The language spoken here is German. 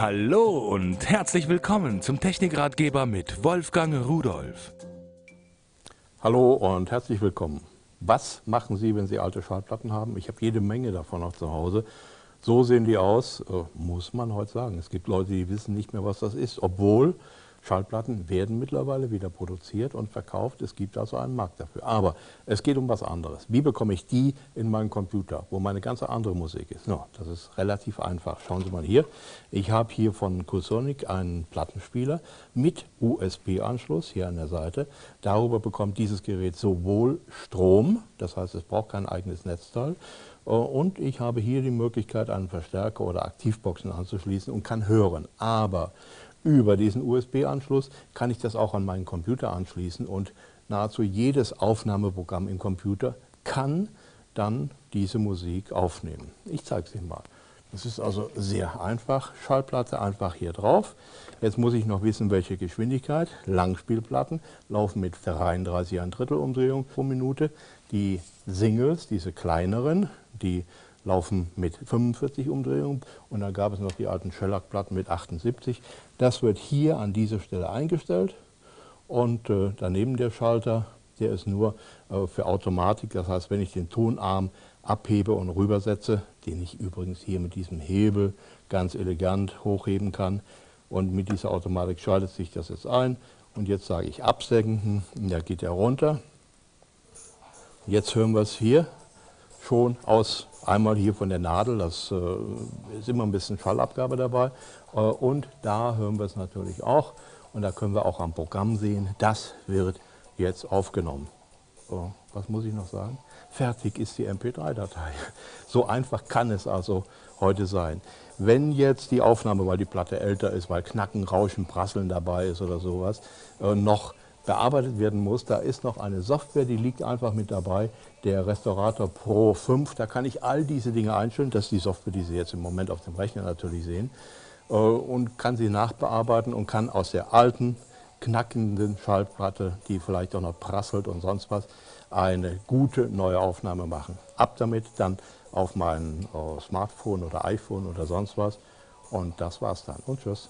Hallo und herzlich willkommen zum Technikratgeber mit Wolfgang Rudolf. Hallo und herzlich willkommen. Was machen Sie, wenn Sie alte Schallplatten haben? Ich habe jede Menge davon noch zu Hause. So sehen die aus, äh, muss man heute sagen. Es gibt Leute, die wissen nicht mehr, was das ist, obwohl Schallplatten werden mittlerweile wieder produziert und verkauft. Es gibt also einen Markt dafür. Aber es geht um was anderes. Wie bekomme ich die in meinen Computer, wo meine ganze andere Musik ist? No, das ist relativ einfach. Schauen Sie mal hier. Ich habe hier von Q-Sonic einen Plattenspieler mit USB-Anschluss hier an der Seite. Darüber bekommt dieses Gerät sowohl Strom, das heißt, es braucht kein eigenes Netzteil, äh, und ich habe hier die Möglichkeit, einen Verstärker oder Aktivboxen anzuschließen und kann hören. Aber über diesen USB-Anschluss kann ich das auch an meinen Computer anschließen und nahezu jedes Aufnahmeprogramm im Computer kann dann diese Musik aufnehmen. Ich zeige es Ihnen mal. Das ist also sehr einfach. Schallplatte einfach hier drauf. Jetzt muss ich noch wissen, welche Geschwindigkeit. Langspielplatten laufen mit 33 ein Drittel Umdrehung pro Minute. Die Singles, diese kleineren, die laufen mit 45 Umdrehungen. Und dann gab es noch die alten Shellac-Platten mit 78. Das wird hier an dieser Stelle eingestellt. Und äh, daneben der Schalter, der ist nur äh, für Automatik, das heißt, wenn ich den Tonarm abhebe und rübersetze, den ich übrigens hier mit diesem Hebel ganz elegant hochheben kann. Und mit dieser Automatik schaltet sich das jetzt ein. Und jetzt sage ich absenken, da geht er runter. Jetzt hören wir es hier schon aus Einmal hier von der Nadel, das äh, ist immer ein bisschen Schallabgabe dabei. Äh, und da hören wir es natürlich auch. Und da können wir auch am Programm sehen, das wird jetzt aufgenommen. So, was muss ich noch sagen? Fertig ist die MP3-Datei. So einfach kann es also heute sein. Wenn jetzt die Aufnahme, weil die Platte älter ist, weil Knacken, Rauschen, Prasseln dabei ist oder sowas, äh, noch bearbeitet werden muss. Da ist noch eine Software, die liegt einfach mit dabei, der Restaurator Pro 5. Da kann ich all diese Dinge einstellen. Das ist die Software, die Sie jetzt im Moment auf dem Rechner natürlich sehen. Äh, und kann sie nachbearbeiten und kann aus der alten, knackenden Schallplatte, die vielleicht auch noch prasselt und sonst was, eine gute neue Aufnahme machen. Ab damit dann auf mein äh, Smartphone oder iPhone oder sonst was. Und das war's dann. Und tschüss.